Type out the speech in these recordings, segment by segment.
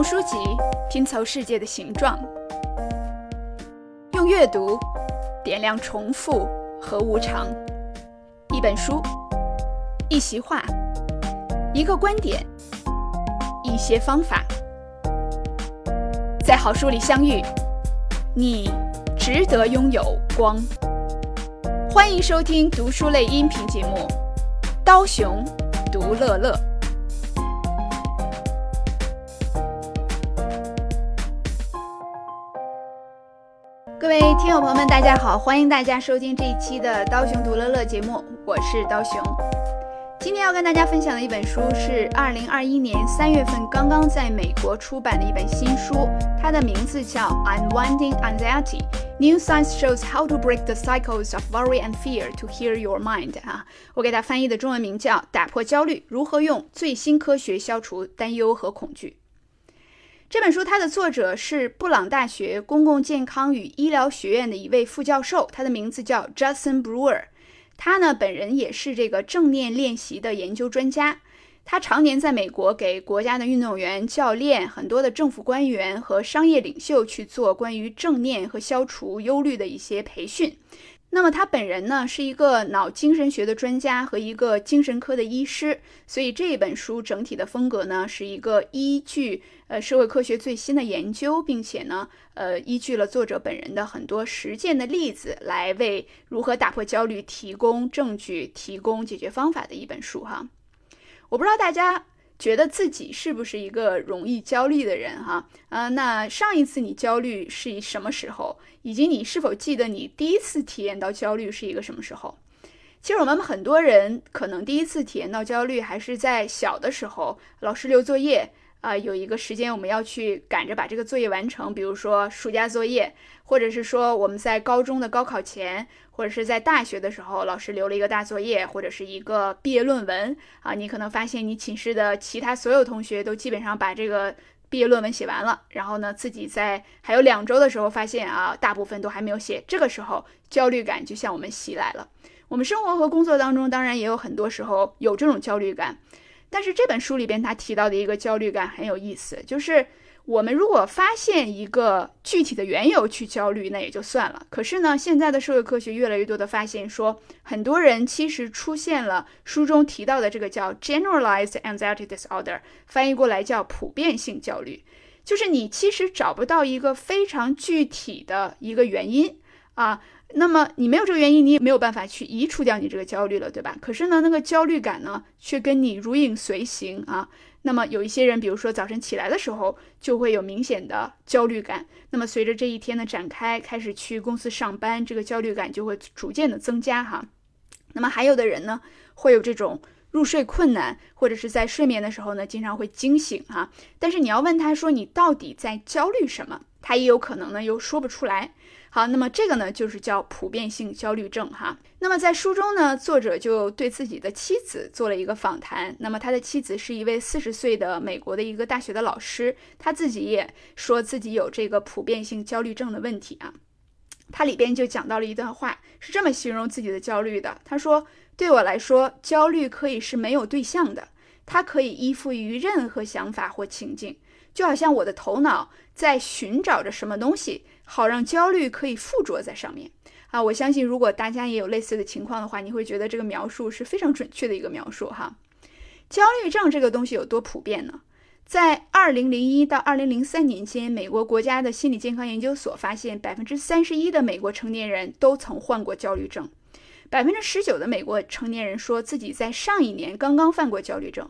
用书籍拼凑世界的形状，用阅读点亮重复和无常。一本书，一席话，一个观点，一些方法，在好书里相遇，你值得拥有光。欢迎收听读书类音频节目《刀熊读乐乐》。朋友们，大家好！欢迎大家收听这一期的《刀熊读乐乐》节目，我是刀熊。今天要跟大家分享的一本书是2021年3月份刚刚在美国出版的一本新书，它的名字叫《Unwinding Anxiety: New Science Shows How to Break the Cycles of Worry and Fear to Heal Your Mind》啊，我给它翻译的中文名叫《打破焦虑：如何用最新科学消除担忧和恐惧》。这本书它的作者是布朗大学公共健康与医疗学院的一位副教授，他的名字叫 Justin Brewer。他呢本人也是这个正念练习的研究专家，他常年在美国给国家的运动员、教练、很多的政府官员和商业领袖去做关于正念和消除忧虑的一些培训。那么他本人呢是一个脑精神学的专家和一个精神科的医师，所以这一本书整体的风格呢是一个依据呃社会科学最新的研究，并且呢呃依据了作者本人的很多实践的例子，来为如何打破焦虑提供证据、提供解决方法的一本书哈。我不知道大家。觉得自己是不是一个容易焦虑的人哈？啊，那上一次你焦虑是什么时候？以及你是否记得你第一次体验到焦虑是一个什么时候？其实我们很多人可能第一次体验到焦虑还是在小的时候，老师留作业。啊，有一个时间我们要去赶着把这个作业完成，比如说暑假作业，或者是说我们在高中的高考前，或者是在大学的时候，老师留了一个大作业，或者是一个毕业论文啊。你可能发现你寝室的其他所有同学都基本上把这个毕业论文写完了，然后呢，自己在还有两周的时候发现啊，大部分都还没有写。这个时候焦虑感就向我们袭来了。我们生活和工作当中，当然也有很多时候有这种焦虑感。但是这本书里边他提到的一个焦虑感很有意思，就是我们如果发现一个具体的缘由去焦虑，那也就算了。可是呢，现在的社会科学越来越多的发现说，很多人其实出现了书中提到的这个叫 generalized anxiety disorder，翻译过来叫普遍性焦虑，就是你其实找不到一个非常具体的一个原因啊。那么你没有这个原因，你也没有办法去移除掉你这个焦虑了，对吧？可是呢，那个焦虑感呢，却跟你如影随形啊。那么有一些人，比如说早晨起来的时候，就会有明显的焦虑感。那么随着这一天的展开，开始去公司上班，这个焦虑感就会逐渐的增加哈。那么还有的人呢，会有这种入睡困难，或者是在睡眠的时候呢，经常会惊醒哈。但是你要问他说你到底在焦虑什么，他也有可能呢又说不出来。好，那么这个呢，就是叫普遍性焦虑症哈。那么在书中呢，作者就对自己的妻子做了一个访谈。那么他的妻子是一位四十岁的美国的一个大学的老师，他自己也说自己有这个普遍性焦虑症的问题啊。他里边就讲到了一段话，是这么形容自己的焦虑的。他说：“对我来说，焦虑可以是没有对象的，它可以依附于任何想法或情境，就好像我的头脑在寻找着什么东西。”好让焦虑可以附着在上面啊！我相信，如果大家也有类似的情况的话，你会觉得这个描述是非常准确的一个描述哈。焦虑症这个东西有多普遍呢？在二零零一到二零零三年间，美国国家的心理健康研究所发现，百分之三十一的美国成年人都曾患过焦虑症，百分之十九的美国成年人说自己在上一年刚刚犯过焦虑症。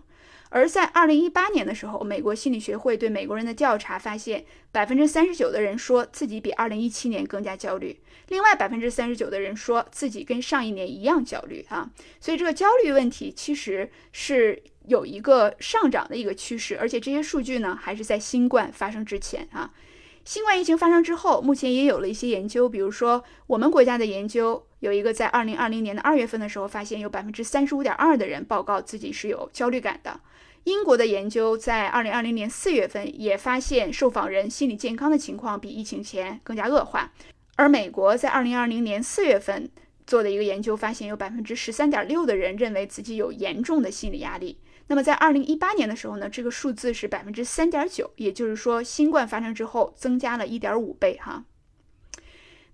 而在二零一八年的时候，美国心理学会对美国人的调查发现，百分之三十九的人说自己比二零一七年更加焦虑，另外百分之三十九的人说自己跟上一年一样焦虑啊。所以这个焦虑问题其实是有一个上涨的一个趋势，而且这些数据呢还是在新冠发生之前啊。新冠疫情发生之后，目前也有了一些研究，比如说我们国家的研究有一个在二零二零年的二月份的时候，发现有百分之三十五点二的人报告自己是有焦虑感的。英国的研究在二零二零年四月份也发现，受访人心理健康的情况比疫情前更加恶化。而美国在二零二零年四月份做的一个研究发现，有百分之十三点六的人认为自己有严重的心理压力。那么在二零一八年的时候呢，这个数字是百分之三点九，也就是说新冠发生之后增加了一点五倍哈。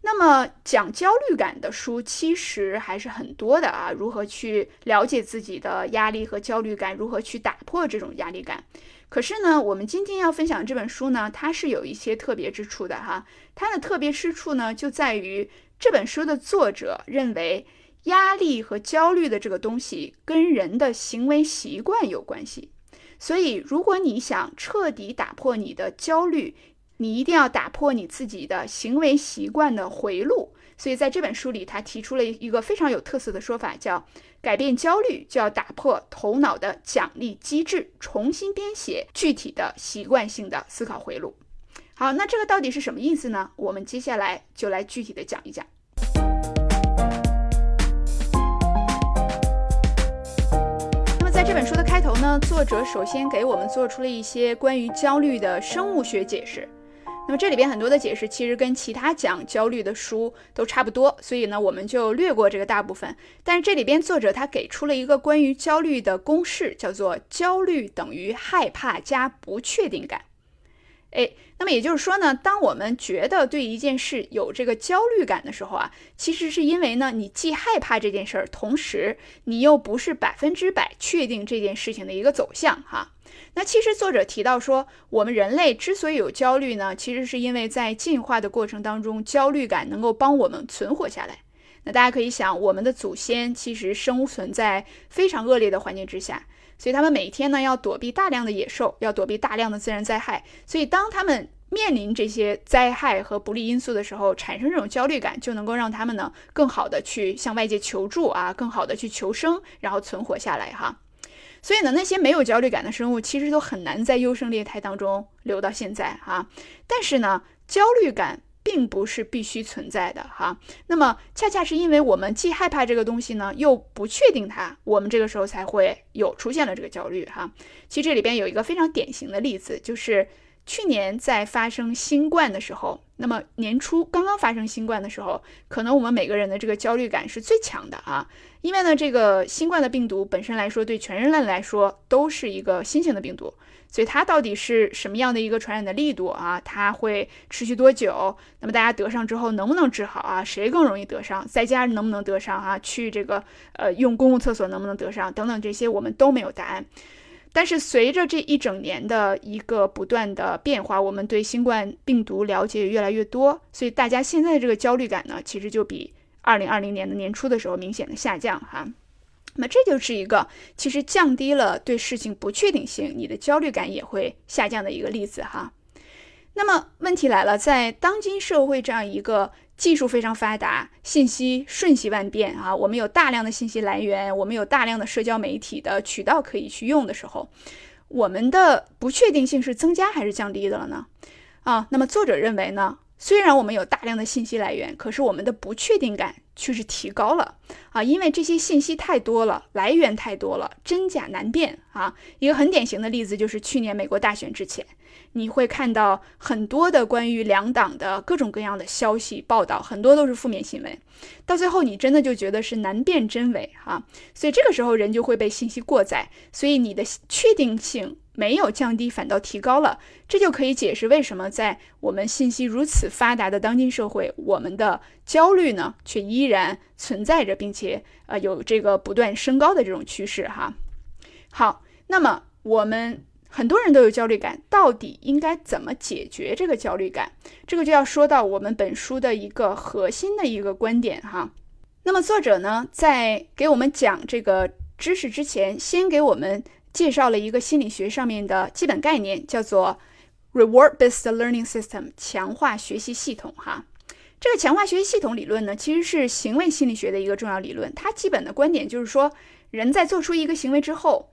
那么讲焦虑感的书其实还是很多的啊，如何去了解自己的压力和焦虑感，如何去打破这种压力感。可是呢，我们今天要分享这本书呢，它是有一些特别之处的哈。它的特别之处呢，就在于这本书的作者认为压力和焦虑的这个东西跟人的行为习惯有关系。所以，如果你想彻底打破你的焦虑，你一定要打破你自己的行为习惯的回路，所以在这本书里，他提出了一个非常有特色的说法，叫改变焦虑就要打破头脑的奖励机制，重新编写具体的习惯性的思考回路。好，那这个到底是什么意思呢？我们接下来就来具体的讲一讲。那么在这本书的开头呢，作者首先给我们做出了一些关于焦虑的生物学解释。那么这里边很多的解释其实跟其他讲焦虑的书都差不多，所以呢我们就略过这个大部分。但是这里边作者他给出了一个关于焦虑的公式，叫做焦虑等于害怕加不确定感。哎，那么也就是说呢，当我们觉得对一件事有这个焦虑感的时候啊，其实是因为呢你既害怕这件事儿，同时你又不是百分之百确定这件事情的一个走向哈。那其实作者提到说，我们人类之所以有焦虑呢，其实是因为在进化的过程当中，焦虑感能够帮我们存活下来。那大家可以想，我们的祖先其实生存在非常恶劣的环境之下，所以他们每天呢要躲避大量的野兽，要躲避大量的自然灾害。所以当他们面临这些灾害和不利因素的时候，产生这种焦虑感，就能够让他们呢更好的去向外界求助啊，更好的去求生，然后存活下来哈。所以呢，那些没有焦虑感的生物其实都很难在优胜劣汰当中留到现在哈。但是呢，焦虑感并不是必须存在的哈。那么恰恰是因为我们既害怕这个东西呢，又不确定它，我们这个时候才会有出现了这个焦虑哈。其实这里边有一个非常典型的例子，就是去年在发生新冠的时候，那么年初刚刚发生新冠的时候，可能我们每个人的这个焦虑感是最强的啊。因为呢，这个新冠的病毒本身来说，对全人类来说都是一个新型的病毒，所以它到底是什么样的一个传染的力度啊？它会持续多久？那么大家得上之后能不能治好啊？谁更容易得上？在家能不能得上啊？去这个呃用公共厕所能不能得上？等等这些我们都没有答案。但是随着这一整年的一个不断的变化，我们对新冠病毒了解越来越多，所以大家现在这个焦虑感呢，其实就比。二零二零年的年初的时候，明显的下降哈，那么这就是一个其实降低了对事情不确定性，你的焦虑感也会下降的一个例子哈。那么问题来了，在当今社会这样一个技术非常发达、信息瞬息万变啊，我们有大量的信息来源，我们有大量的社交媒体的渠道可以去用的时候，我们的不确定性是增加还是降低的了呢？啊，那么作者认为呢？虽然我们有大量的信息来源，可是我们的不确定感却是提高了啊！因为这些信息太多了，来源太多了，真假难辨啊！一个很典型的例子就是去年美国大选之前，你会看到很多的关于两党的各种各样的消息报道，很多都是负面新闻，到最后你真的就觉得是难辨真伪哈！所以这个时候人就会被信息过载，所以你的确定性。没有降低，反倒提高了，这就可以解释为什么在我们信息如此发达的当今社会，我们的焦虑呢却依然存在着，并且呃有这个不断升高的这种趋势哈。好，那么我们很多人都有焦虑感，到底应该怎么解决这个焦虑感？这个就要说到我们本书的一个核心的一个观点哈。那么作者呢在给我们讲这个知识之前，先给我们。介绍了一个心理学上面的基本概念，叫做 reward-based learning system，强化学习系统。哈，这个强化学习系统理论呢，其实是行为心理学的一个重要理论。它基本的观点就是说，人在做出一个行为之后，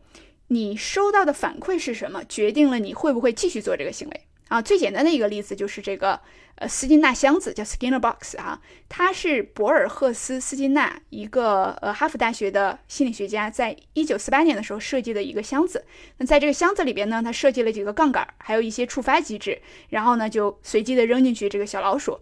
你收到的反馈是什么，决定了你会不会继续做这个行为。啊，最简单的一个例子就是这个。呃，斯金纳箱子叫 Skinner Box 哈，它是博尔赫斯斯金纳一个呃哈佛大学的心理学家在一九四八年的时候设计的一个箱子。那在这个箱子里边呢，他设计了几个杠杆，还有一些触发机制，然后呢就随机的扔进去这个小老鼠，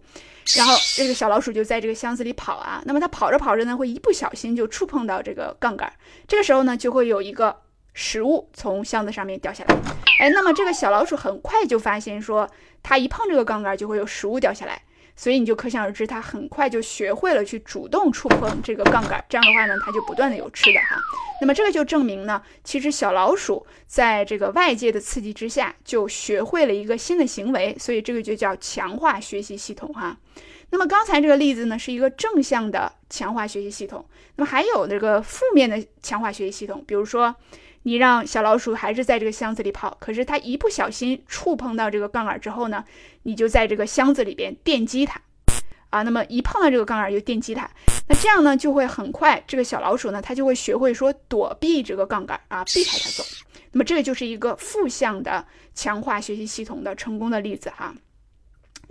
然后这个小老鼠就在这个箱子里跑啊。那么它跑着跑着呢，会一不小心就触碰到这个杠杆，这个时候呢就会有一个食物从箱子上面掉下来。哎，那么这个小老鼠很快就发现说，它一碰这个杠杆就会有食物掉下来。所以你就可想而知，它很快就学会了去主动触碰这个杠杆。这样的话呢，它就不断的有吃的哈。那么这个就证明呢，其实小老鼠在这个外界的刺激之下，就学会了一个新的行为。所以这个就叫强化学习系统哈。那么刚才这个例子呢，是一个正向的强化学习系统。那么还有这个负面的强化学习系统，比如说。你让小老鼠还是在这个箱子里跑，可是它一不小心触碰到这个杠杆之后呢，你就在这个箱子里边电击它，啊，那么一碰到这个杠杆就电击它，那这样呢就会很快，这个小老鼠呢它就会学会说躲避这个杠杆啊，避开它走。那么这个就是一个负向的强化学习系统的成功的例子哈。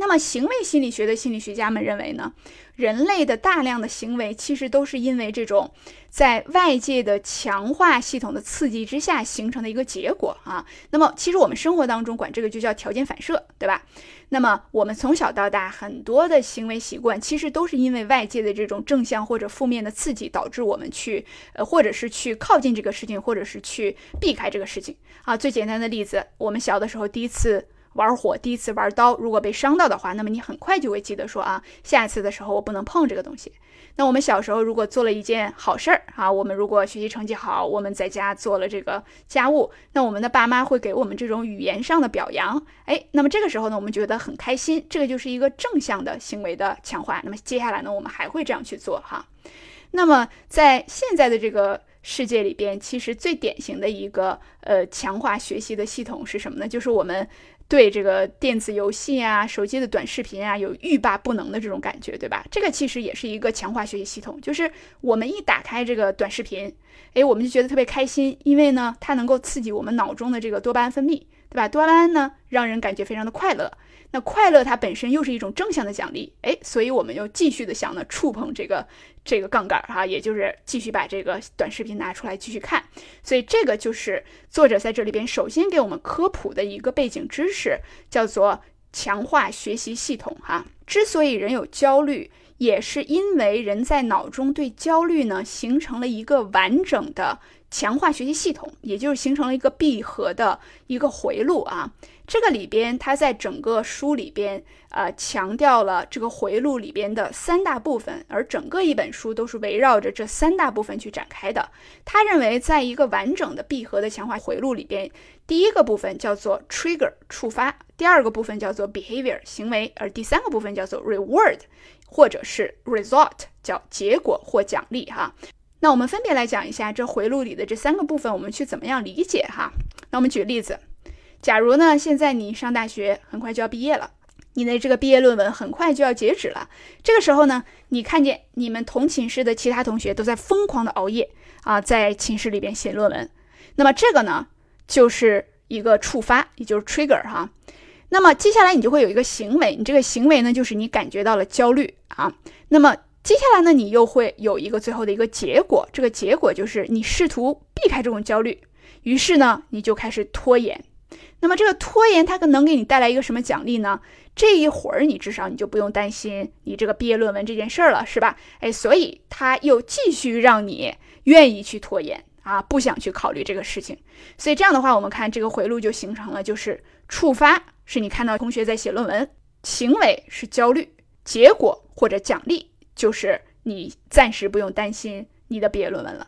那么，行为心理学的心理学家们认为呢，人类的大量的行为其实都是因为这种在外界的强化系统的刺激之下形成的一个结果啊。那么，其实我们生活当中管这个就叫条件反射，对吧？那么，我们从小到大很多的行为习惯，其实都是因为外界的这种正向或者负面的刺激，导致我们去呃，或者是去靠近这个事情，或者是去避开这个事情啊。最简单的例子，我们小的时候第一次。玩火，第一次玩刀，如果被伤到的话，那么你很快就会记得说啊，下一次的时候我不能碰这个东西。那我们小时候如果做了一件好事儿啊，我们如果学习成绩好，我们在家做了这个家务，那我们的爸妈会给我们这种语言上的表扬，哎，那么这个时候呢，我们觉得很开心，这个就是一个正向的行为的强化。那么接下来呢，我们还会这样去做哈。那么在现在的这个世界里边，其实最典型的一个呃强化学习的系统是什么呢？就是我们。对这个电子游戏啊、手机的短视频啊，有欲罢不能的这种感觉，对吧？这个其实也是一个强化学习系统，就是我们一打开这个短视频，哎，我们就觉得特别开心，因为呢，它能够刺激我们脑中的这个多巴胺分泌，对吧？多巴胺呢，让人感觉非常的快乐。那快乐它本身又是一种正向的奖励，哎，所以我们又继续的想呢触碰这个这个杠杆儿哈，也就是继续把这个短视频拿出来继续看。所以这个就是作者在这里边首先给我们科普的一个背景知识，叫做强化学习系统哈。之所以人有焦虑，也是因为人在脑中对焦虑呢形成了一个完整的强化学习系统，也就是形成了一个闭合的一个回路啊。这个里边，他在整个书里边，呃，强调了这个回路里边的三大部分，而整个一本书都是围绕着这三大部分去展开的。他认为，在一个完整的闭合的强化回路里边，第一个部分叫做 trigger 触发，第二个部分叫做 behavior 行为，而第三个部分叫做 reward 或者是 result 叫结果或奖励哈。那我们分别来讲一下这回路里的这三个部分，我们去怎么样理解哈？那我们举例子。假如呢，现在你上大学，很快就要毕业了，你的这个毕业论文很快就要截止了。这个时候呢，你看见你们同寝室的其他同学都在疯狂的熬夜啊，在寝室里边写论文，那么这个呢，就是一个触发，也就是 trigger 哈。那么接下来你就会有一个行为，你这个行为呢，就是你感觉到了焦虑啊。那么接下来呢，你又会有一个最后的一个结果，这个结果就是你试图避开这种焦虑，于是呢，你就开始拖延。那么这个拖延它可能给你带来一个什么奖励呢？这一会儿你至少你就不用担心你这个毕业论文这件事儿了，是吧？哎，所以他又继续让你愿意去拖延啊，不想去考虑这个事情。所以这样的话，我们看这个回路就形成了，就是触发是你看到同学在写论文，行为是焦虑，结果或者奖励就是你暂时不用担心你的毕业论文了。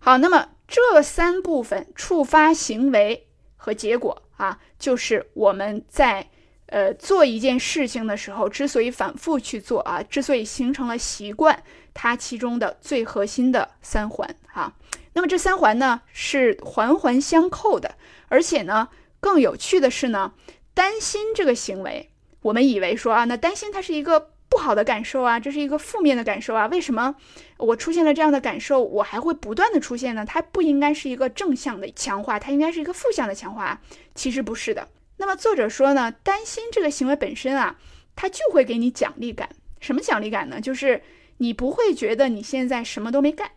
好，那么这三部分触发行为和结果。啊，就是我们在呃做一件事情的时候，之所以反复去做啊，之所以形成了习惯，它其中的最核心的三环哈。那么这三环呢是环环相扣的，而且呢更有趣的是呢，担心这个行为，我们以为说啊，那担心它是一个。不好的感受啊，这是一个负面的感受啊。为什么我出现了这样的感受，我还会不断的出现呢？它不应该是一个正向的强化，它应该是一个负向的强化。其实不是的。那么作者说呢，担心这个行为本身啊，它就会给你奖励感。什么奖励感呢？就是你不会觉得你现在什么都没干，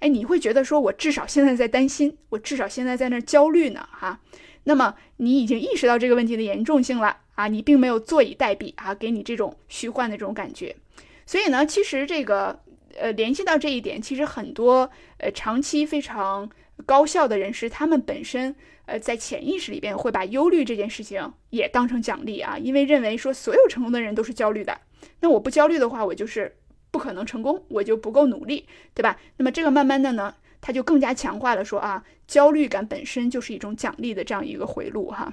哎，你会觉得说我至少现在在担心，我至少现在在那焦虑呢，哈。那么你已经意识到这个问题的严重性了。啊，你并没有坐以待毙啊，给你这种虚幻的这种感觉。所以呢，其实这个呃，联系到这一点，其实很多呃长期非常高效的人士，他们本身呃在潜意识里边会把忧虑这件事情也当成奖励啊，因为认为说所有成功的人都是焦虑的，那我不焦虑的话，我就是不可能成功，我就不够努力，对吧？那么这个慢慢的呢，他就更加强化了说啊，焦虑感本身就是一种奖励的这样一个回路哈。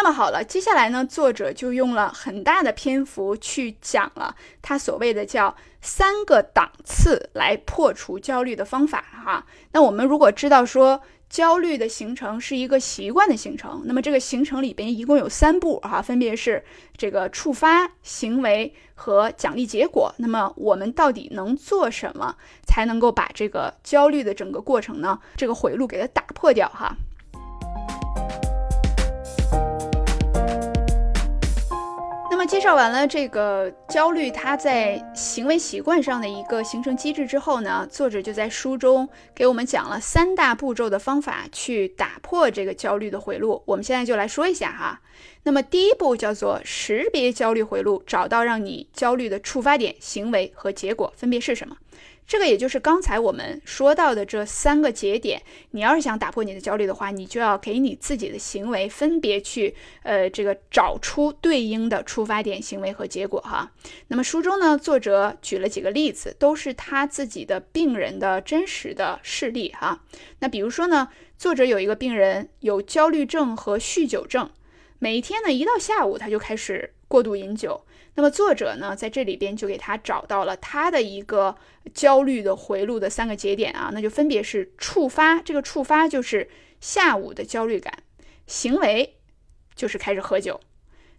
那么好了，接下来呢，作者就用了很大的篇幅去讲了他所谓的叫三个档次来破除焦虑的方法哈。那我们如果知道说焦虑的形成是一个习惯的形成，那么这个形成里边一共有三步哈，分别是这个触发行为和奖励结果。那么我们到底能做什么才能够把这个焦虑的整个过程呢，这个回路给它打破掉哈？那么介绍完了这个焦虑，它在行为习惯上的一个形成机制之后呢，作者就在书中给我们讲了三大步骤的方法去打破这个焦虑的回路。我们现在就来说一下哈。那么第一步叫做识别焦虑回路，找到让你焦虑的触发点、行为和结果分别是什么。这个也就是刚才我们说到的这三个节点，你要是想打破你的焦虑的话，你就要给你自己的行为分别去，呃，这个找出对应的出发点、行为和结果哈。那么书中呢，作者举了几个例子，都是他自己的病人的真实的事例哈。那比如说呢，作者有一个病人有焦虑症和酗酒症，每天呢，一到下午他就开始过度饮酒。那么作者呢，在这里边就给他找到了他的一个焦虑的回路的三个节点啊，那就分别是触发，这个触发就是下午的焦虑感，行为就是开始喝酒，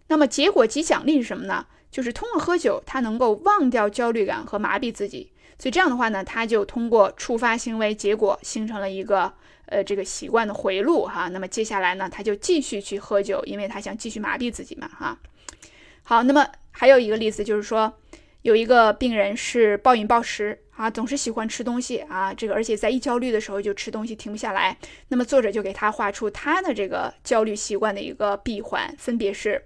那么结果及奖励是什么呢？就是通过喝酒，他能够忘掉焦虑感和麻痹自己，所以这样的话呢，他就通过触发行为，结果形成了一个呃这个习惯的回路哈。那么接下来呢，他就继续去喝酒，因为他想继续麻痹自己嘛哈。好，那么。还有一个例子就是说，有一个病人是暴饮暴食啊，总是喜欢吃东西啊，这个而且在一焦虑的时候就吃东西停不下来。那么作者就给他画出他的这个焦虑习惯的一个闭环，分别是，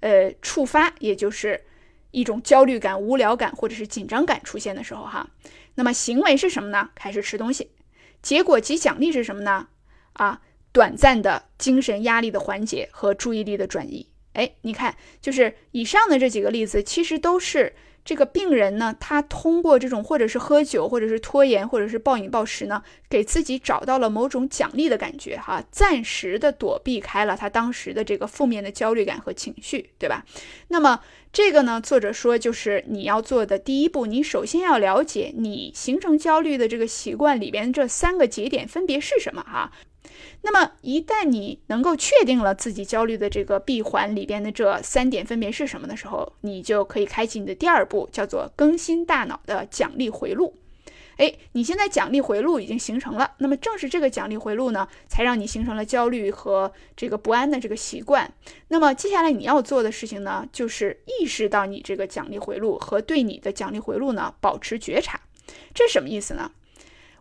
呃，触发，也就是一种焦虑感、无聊感或者是紧张感出现的时候哈。那么行为是什么呢？开始吃东西。结果及奖励是什么呢？啊，短暂的精神压力的缓解和注意力的转移。哎，你看，就是以上的这几个例子，其实都是这个病人呢，他通过这种或者是喝酒，或者是拖延，或者是暴饮暴食呢，给自己找到了某种奖励的感觉，哈，暂时的躲避开了他当时的这个负面的焦虑感和情绪，对吧？那么这个呢，作者说就是你要做的第一步，你首先要了解你形成焦虑的这个习惯里边这三个节点分别是什么，哈。那么，一旦你能够确定了自己焦虑的这个闭环里边的这三点分别是什么的时候，你就可以开启你的第二步，叫做更新大脑的奖励回路。哎，你现在奖励回路已经形成了，那么正是这个奖励回路呢，才让你形成了焦虑和这个不安的这个习惯。那么接下来你要做的事情呢，就是意识到你这个奖励回路和对你的奖励回路呢保持觉察。这什么意思呢？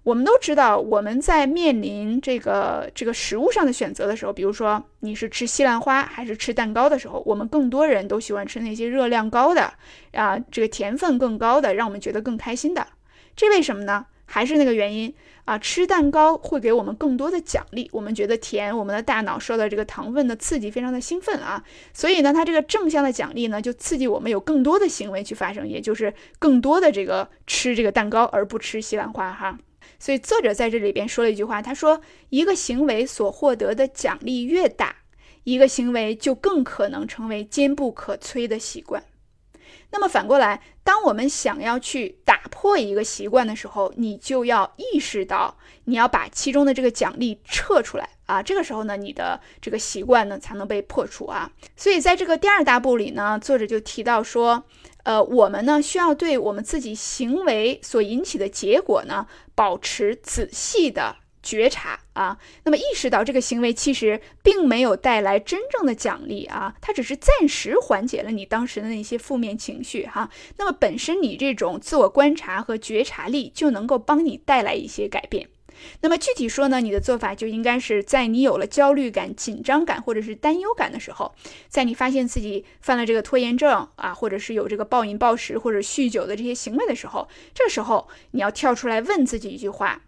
我们都知道，我们在面临这个这个食物上的选择的时候，比如说你是吃西兰花还是吃蛋糕的时候，我们更多人都喜欢吃那些热量高的啊，这个甜分更高的，让我们觉得更开心的。这为什么呢？还是那个原因啊，吃蛋糕会给我们更多的奖励，我们觉得甜，我们的大脑受到这个糖分的刺激，非常的兴奋啊。所以呢，它这个正向的奖励呢，就刺激我们有更多的行为去发生，也就是更多的这个吃这个蛋糕而不吃西兰花哈。所以作者在这里边说了一句话，他说：“一个行为所获得的奖励越大，一个行为就更可能成为坚不可摧的习惯。”那么反过来，当我们想要去打破一个习惯的时候，你就要意识到，你要把其中的这个奖励撤出来啊。这个时候呢，你的这个习惯呢才能被破除啊。所以在这个第二大步里呢，作者就提到说。呃，我们呢需要对我们自己行为所引起的结果呢保持仔细的觉察啊，那么意识到这个行为其实并没有带来真正的奖励啊，它只是暂时缓解了你当时的那些负面情绪哈。那么本身你这种自我观察和觉察力就能够帮你带来一些改变。那么具体说呢，你的做法就应该是在你有了焦虑感、紧张感或者是担忧感的时候，在你发现自己犯了这个拖延症啊，或者是有这个暴饮暴食或者酗酒的这些行为的时候，这时候你要跳出来问自己一句话：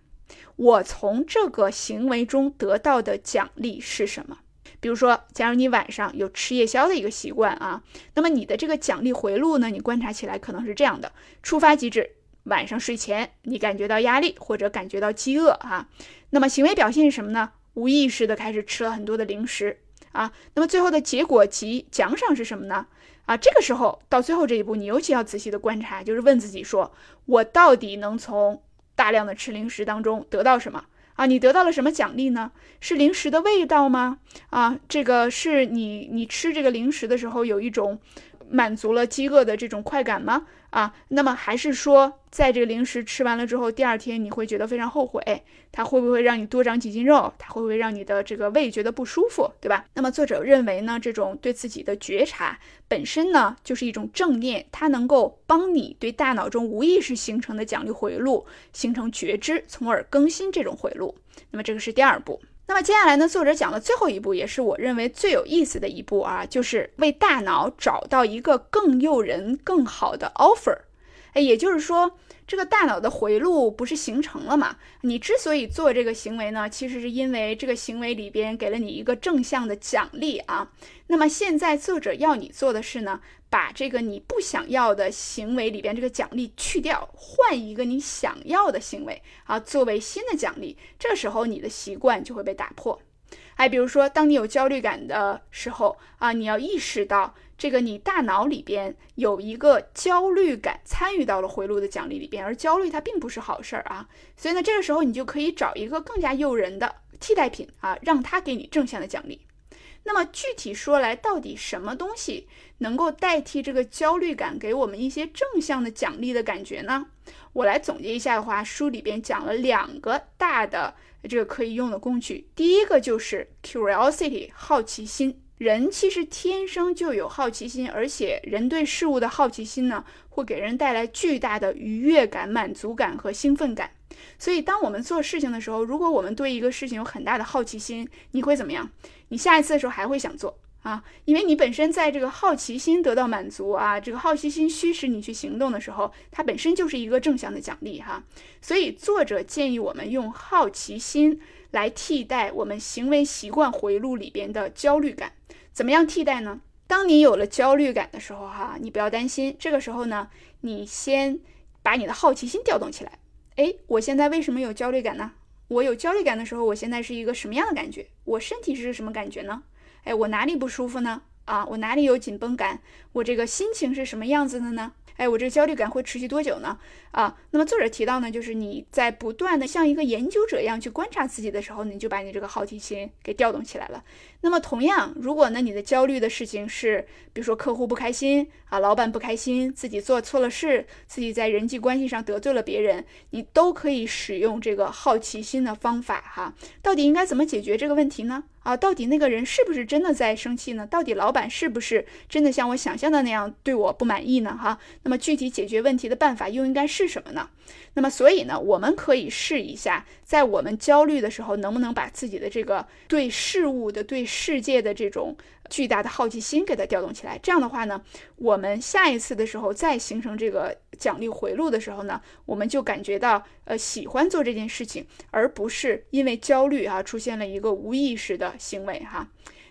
我从这个行为中得到的奖励是什么？比如说，假如你晚上有吃夜宵的一个习惯啊，那么你的这个奖励回路呢，你观察起来可能是这样的：触发机制，晚上睡前你感觉到压力或者感觉到饥饿啊，那么行为表现是什么呢？无意识的开始吃了很多的零食啊，那么最后的结果及奖赏是什么呢？啊，这个时候到最后这一步，你尤其要仔细的观察，就是问自己说，我到底能从大量的吃零食当中得到什么？啊，你得到了什么奖励呢？是零食的味道吗？啊，这个是你你吃这个零食的时候有一种满足了饥饿的这种快感吗？啊，那么还是说，在这个零食吃完了之后，第二天你会觉得非常后悔？它会不会让你多长几斤肉？它会不会让你的这个胃觉得不舒服？对吧？那么作者认为呢，这种对自己的觉察本身呢，就是一种正念，它能够帮你对大脑中无意识形成的奖励回路形成觉知，从而更新这种回路。那么这个是第二步。那么接下来呢，作者讲的最后一步，也是我认为最有意思的一步啊，就是为大脑找到一个更诱人、更好的 offer。哎，也就是说，这个大脑的回路不是形成了吗？你之所以做这个行为呢，其实是因为这个行为里边给了你一个正向的奖励啊。那么现在作者要你做的是呢？把这个你不想要的行为里边这个奖励去掉，换一个你想要的行为啊，作为新的奖励。这时候你的习惯就会被打破。哎，比如说，当你有焦虑感的时候啊，你要意识到这个你大脑里边有一个焦虑感参与到了回路的奖励里边，而焦虑它并不是好事儿啊。所以呢，这个时候你就可以找一个更加诱人的替代品啊，让它给你正向的奖励。那么具体说来，到底什么东西能够代替这个焦虑感，给我们一些正向的奖励的感觉呢？我来总结一下的话，书里边讲了两个大的这个可以用的工具。第一个就是 curiosity，好奇心。人其实天生就有好奇心，而且人对事物的好奇心呢，会给人带来巨大的愉悦感、满足感和兴奋感。所以，当我们做事情的时候，如果我们对一个事情有很大的好奇心，你会怎么样？你下一次的时候还会想做啊，因为你本身在这个好奇心得到满足啊，这个好奇心驱使你去行动的时候，它本身就是一个正向的奖励哈。所以，作者建议我们用好奇心来替代我们行为习惯回路里边的焦虑感。怎么样替代呢？当你有了焦虑感的时候哈，你不要担心，这个时候呢，你先把你的好奇心调动起来。哎，我现在为什么有焦虑感呢？我有焦虑感的时候，我现在是一个什么样的感觉？我身体是什么感觉呢？哎，我哪里不舒服呢？啊，我哪里有紧绷感？我这个心情是什么样子的呢？哎，我这个焦虑感会持续多久呢？啊，那么作者提到呢，就是你在不断的像一个研究者一样去观察自己的时候，你就把你这个好奇心给调动起来了。那么同样，如果呢你的焦虑的事情是，比如说客户不开心啊，老板不开心，自己做错了事，自己在人际关系上得罪了别人，你都可以使用这个好奇心的方法哈。到底应该怎么解决这个问题呢？啊，到底那个人是不是真的在生气呢？到底老板是不是真的像我想象的那样对我不满意呢？哈，那么具体解决问题的办法又应该是什么呢？那么所以呢，我们可以试一下，在我们焦虑的时候，能不能把自己的这个对事物的、对世界的这种巨大的好奇心给它调动起来？这样的话呢，我们下一次的时候再形成这个奖励回路的时候呢，我们就感觉到呃喜欢做这件事情，而不是因为焦虑啊出现了一个无意识的行为哈。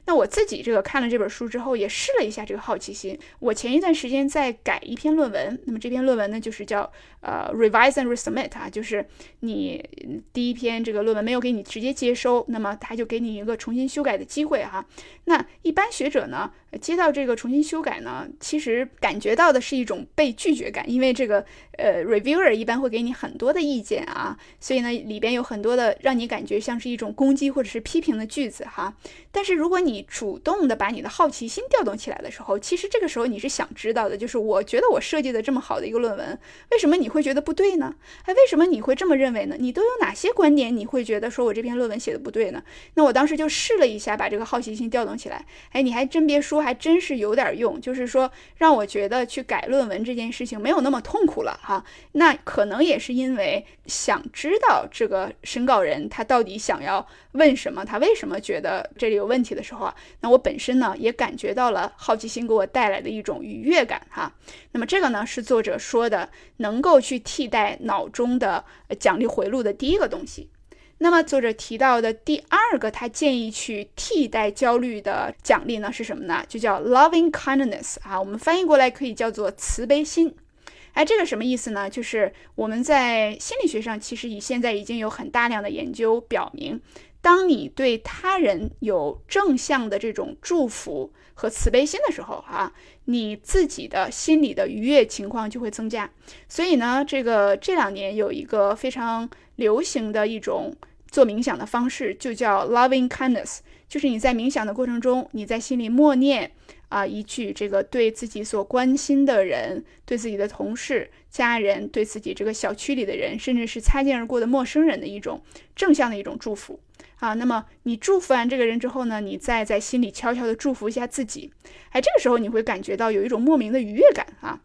那我自己这个看了这本书之后，也试了一下这个好奇心。我前一段时间在改一篇论文，那么这篇论文呢，就是叫呃 revise and resubmit 啊，就是你第一篇这个论文没有给你直接接收，那么他就给你一个重新修改的机会哈。那一般学者呢？接到这个重新修改呢，其实感觉到的是一种被拒绝感，因为这个呃，reviewer 一般会给你很多的意见啊，所以呢，里边有很多的让你感觉像是一种攻击或者是批评的句子哈。但是如果你主动的把你的好奇心调动起来的时候，其实这个时候你是想知道的，就是我觉得我设计的这么好的一个论文，为什么你会觉得不对呢？哎，为什么你会这么认为呢？你都有哪些观点你会觉得说我这篇论文写的不对呢？那我当时就试了一下，把这个好奇心调动起来，哎，你还真别说。还真是有点用，就是说让我觉得去改论文这件事情没有那么痛苦了哈。那可能也是因为想知道这个申告人他到底想要问什么，他为什么觉得这里有问题的时候那我本身呢也感觉到了好奇心给我带来的一种愉悦感哈。那么这个呢是作者说的能够去替代脑中的奖励回路的第一个东西。那么作者提到的第二个他建议去替代焦虑的奖励呢是什么呢？就叫 loving kindness 啊，我们翻译过来可以叫做慈悲心。哎，这个什么意思呢？就是我们在心理学上，其实以现在已经有很大量的研究表明，当你对他人有正向的这种祝福和慈悲心的时候，啊，你自己的心理的愉悦情况就会增加。所以呢，这个这两年有一个非常流行的一种做冥想的方式，就叫 loving kindness，就是你在冥想的过程中，你在心里默念。啊，一句这个对自己所关心的人，对自己的同事、家人，对自己这个小区里的人，甚至是擦肩而过的陌生人的一种正向的一种祝福啊。那么你祝福完这个人之后呢，你再在心里悄悄地祝福一下自己，哎，这个时候你会感觉到有一种莫名的愉悦感啊。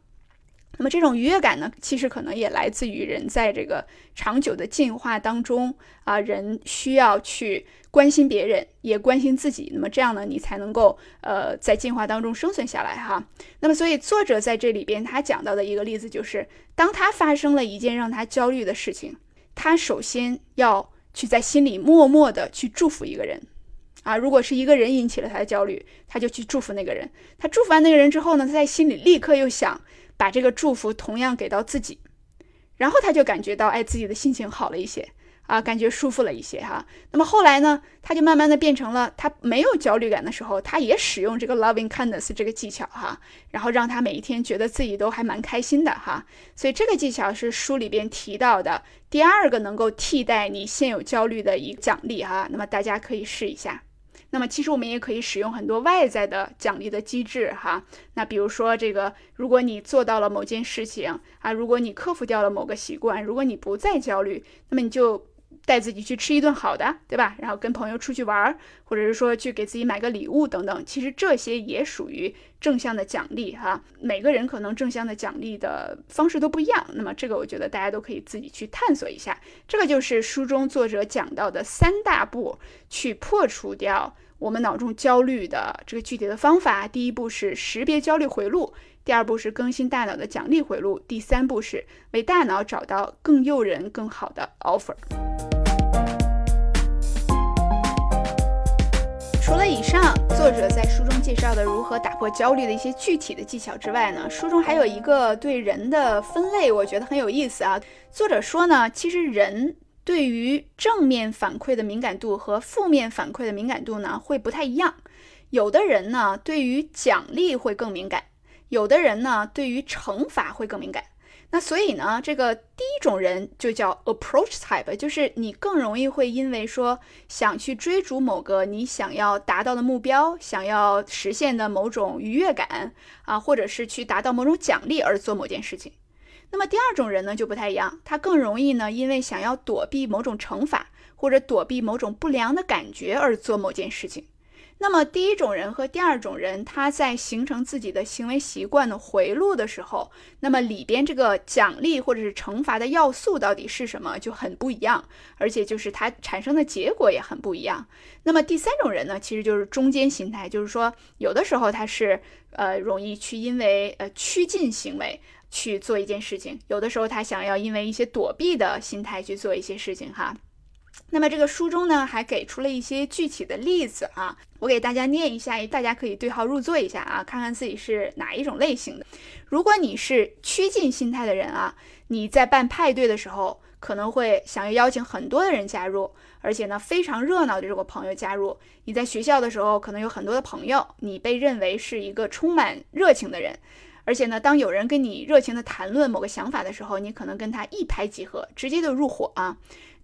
那么这种愉悦感呢，其实可能也来自于人在这个长久的进化当中啊，人需要去关心别人，也关心自己。那么这样呢，你才能够呃在进化当中生存下来哈。那么所以作者在这里边他讲到的一个例子就是，当他发生了一件让他焦虑的事情，他首先要去在心里默默的去祝福一个人啊。如果是一个人引起了他的焦虑，他就去祝福那个人。他祝福完那个人之后呢，他在心里立刻又想。把这个祝福同样给到自己，然后他就感觉到，哎，自己的心情好了一些啊，感觉舒服了一些哈。那么后来呢，他就慢慢的变成了，他没有焦虑感的时候，他也使用这个 loving kindness 这个技巧哈，然后让他每一天觉得自己都还蛮开心的哈。所以这个技巧是书里边提到的第二个能够替代你现有焦虑的一个奖励哈。那么大家可以试一下。那么其实我们也可以使用很多外在的奖励的机制哈。那比如说这个，如果你做到了某件事情啊，如果你克服掉了某个习惯，如果你不再焦虑，那么你就带自己去吃一顿好的，对吧？然后跟朋友出去玩，或者是说去给自己买个礼物等等。其实这些也属于正向的奖励哈。每个人可能正向的奖励的方式都不一样。那么这个我觉得大家都可以自己去探索一下。这个就是书中作者讲到的三大步，去破除掉。我们脑中焦虑的这个具体的方法，第一步是识别焦虑回路，第二步是更新大脑的奖励回路，第三步是为大脑找到更诱人、更好的 offer。除了以上作者在书中介绍的如何打破焦虑的一些具体的技巧之外呢，书中还有一个对人的分类，我觉得很有意思啊。作者说呢，其实人。对于正面反馈的敏感度和负面反馈的敏感度呢，会不太一样。有的人呢，对于奖励会更敏感；有的人呢，对于惩罚会更敏感。那所以呢，这个第一种人就叫 approach type，就是你更容易会因为说想去追逐某个你想要达到的目标，想要实现的某种愉悦感啊，或者是去达到某种奖励而做某件事情。那么第二种人呢就不太一样，他更容易呢，因为想要躲避某种惩罚或者躲避某种不良的感觉而做某件事情。那么第一种人和第二种人，他在形成自己的行为习惯的回路的时候，那么里边这个奖励或者是惩罚的要素到底是什么就很不一样，而且就是它产生的结果也很不一样。那么第三种人呢，其实就是中间心态，就是说有的时候他是呃容易去因为呃趋近行为。去做一件事情，有的时候他想要因为一些躲避的心态去做一些事情哈。那么这个书中呢还给出了一些具体的例子啊，我给大家念一下，大家可以对号入座一下啊，看看自己是哪一种类型的。如果你是趋近心态的人啊，你在办派对的时候可能会想要邀请很多的人加入，而且呢非常热闹的这个朋友加入。你在学校的时候可能有很多的朋友，你被认为是一个充满热情的人。而且呢，当有人跟你热情的谈论某个想法的时候，你可能跟他一拍即合，直接就入伙啊。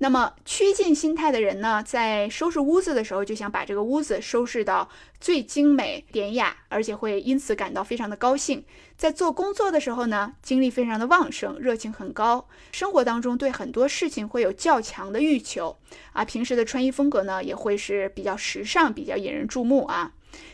那么趋近心态的人呢，在收拾屋子的时候，就想把这个屋子收拾到最精美典雅，而且会因此感到非常的高兴。在做工作的时候呢，精力非常的旺盛，热情很高。生活当中对很多事情会有较强的欲求啊。平时的穿衣风格呢，也会是比较时尚，比较引人注目啊。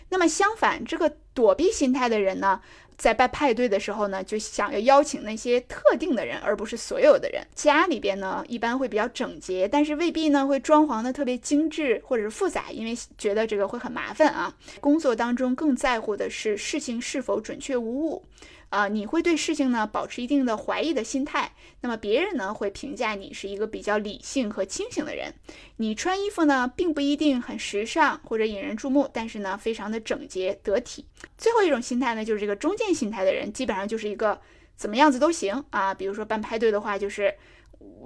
那么相反，这个躲避心态的人呢，在办派对的时候呢，就想要邀请那些特定的人，而不是所有的人。家里边呢，一般会比较整洁，但是未必呢会装潢的特别精致或者是复杂，因为觉得这个会很麻烦啊。工作当中更在乎的是事情是否准确无误。啊，你会对事情呢保持一定的怀疑的心态，那么别人呢会评价你是一个比较理性和清醒的人。你穿衣服呢并不一定很时尚或者引人注目，但是呢非常的整洁得体。最后一种心态呢就是这个中间心态的人，基本上就是一个怎么样子都行啊。比如说办派对的话，就是。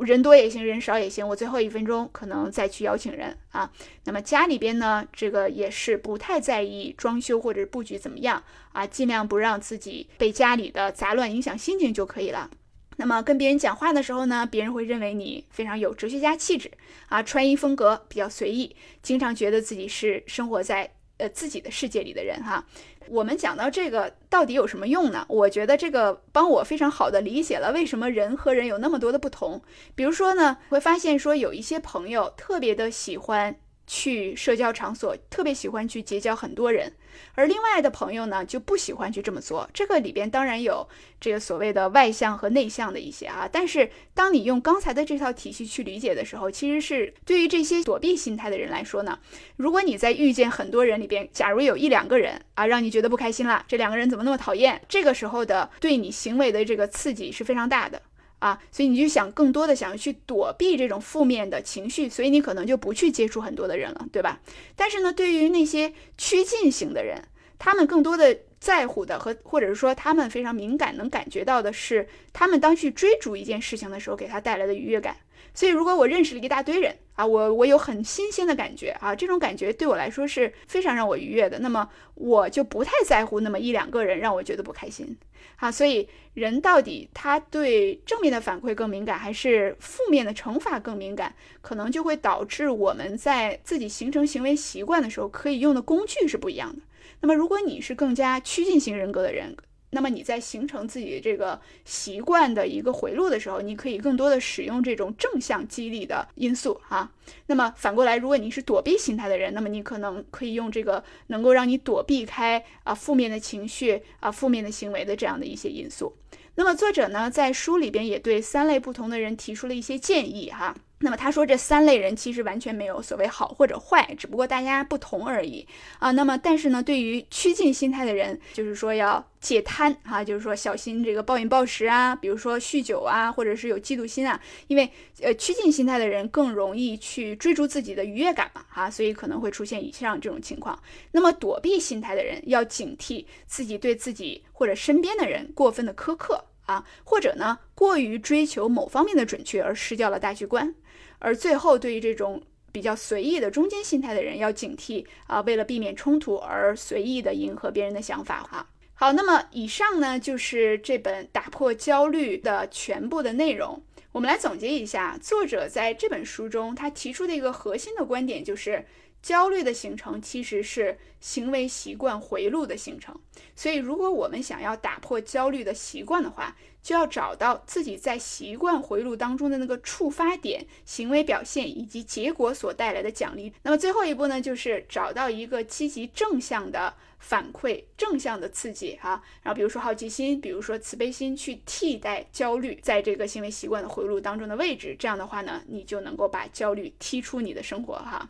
人多也行，人少也行。我最后一分钟可能再去邀请人啊。那么家里边呢，这个也是不太在意装修或者布局怎么样啊，尽量不让自己被家里的杂乱影响心情就可以了。那么跟别人讲话的时候呢，别人会认为你非常有哲学家气质啊，穿衣风格比较随意，经常觉得自己是生活在呃自己的世界里的人哈。我们讲到这个到底有什么用呢？我觉得这个帮我非常好的理解了为什么人和人有那么多的不同。比如说呢，会发现说有一些朋友特别的喜欢。去社交场所，特别喜欢去结交很多人，而另外的朋友呢，就不喜欢去这么做。这个里边当然有这个所谓的外向和内向的一些啊，但是当你用刚才的这套体系去理解的时候，其实是对于这些躲避心态的人来说呢，如果你在遇见很多人里边，假如有一两个人啊，让你觉得不开心了，这两个人怎么那么讨厌？这个时候的对你行为的这个刺激是非常大的。啊，所以你就想更多的想要去躲避这种负面的情绪，所以你可能就不去接触很多的人了，对吧？但是呢，对于那些趋近型的人，他们更多的在乎的和或者是说他们非常敏感能感觉到的是，他们当去追逐一件事情的时候给他带来的愉悦感。所以，如果我认识了一大堆人啊，我我有很新鲜的感觉啊，这种感觉对我来说是非常让我愉悦的。那么，我就不太在乎那么一两个人让我觉得不开心啊。所以，人到底他对正面的反馈更敏感，还是负面的惩罚更敏感，可能就会导致我们在自己形成行为习惯的时候，可以用的工具是不一样的。那么，如果你是更加趋近型人格的人，那么你在形成自己这个习惯的一个回路的时候，你可以更多的使用这种正向激励的因素哈。那么反过来，如果你是躲避心态的人，那么你可能可以用这个能够让你躲避开啊负面的情绪啊负面的行为的这样的一些因素。那么作者呢在书里边也对三类不同的人提出了一些建议哈。那么他说，这三类人其实完全没有所谓好或者坏，只不过大家不同而已啊。那么，但是呢，对于趋近心态的人，就是说要戒贪啊，就是说小心这个暴饮暴食啊，比如说酗酒啊，或者是有嫉妒心啊。因为呃，趋近心态的人更容易去追逐自己的愉悦感嘛，哈，所以可能会出现以上这种情况。那么躲避心态的人要警惕自己对自己或者身边的人过分的苛刻啊，或者呢过于追求某方面的准确而失掉了大局观。而最后，对于这种比较随意的中间心态的人，要警惕啊，为了避免冲突而随意的迎合别人的想法哈。好，那么以上呢就是这本《打破焦虑》的全部的内容。我们来总结一下，作者在这本书中他提出的一个核心的观点就是。焦虑的形成其实是行为习惯回路的形成，所以如果我们想要打破焦虑的习惯的话，就要找到自己在习惯回路当中的那个触发点、行为表现以及结果所带来的奖励。那么最后一步呢，就是找到一个积极正向的反馈、正向的刺激哈，然后比如说好奇心，比如说慈悲心，去替代焦虑在这个行为习惯的回路当中的位置。这样的话呢，你就能够把焦虑踢出你的生活哈。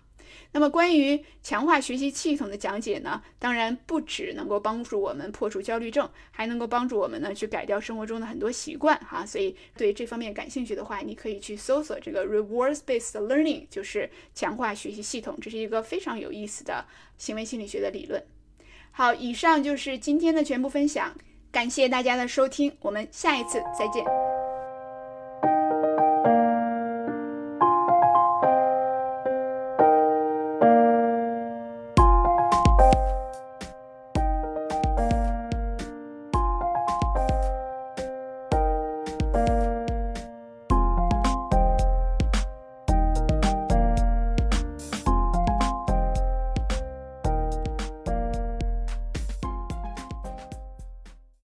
那么关于强化学习系统的讲解呢，当然不只能够帮助我们破除焦虑症，还能够帮助我们呢去改掉生活中的很多习惯哈。所以对这方面感兴趣的话，你可以去搜索这个 rewards-based learning，就是强化学习系统，这是一个非常有意思的行为心理学的理论。好，以上就是今天的全部分享，感谢大家的收听，我们下一次再见。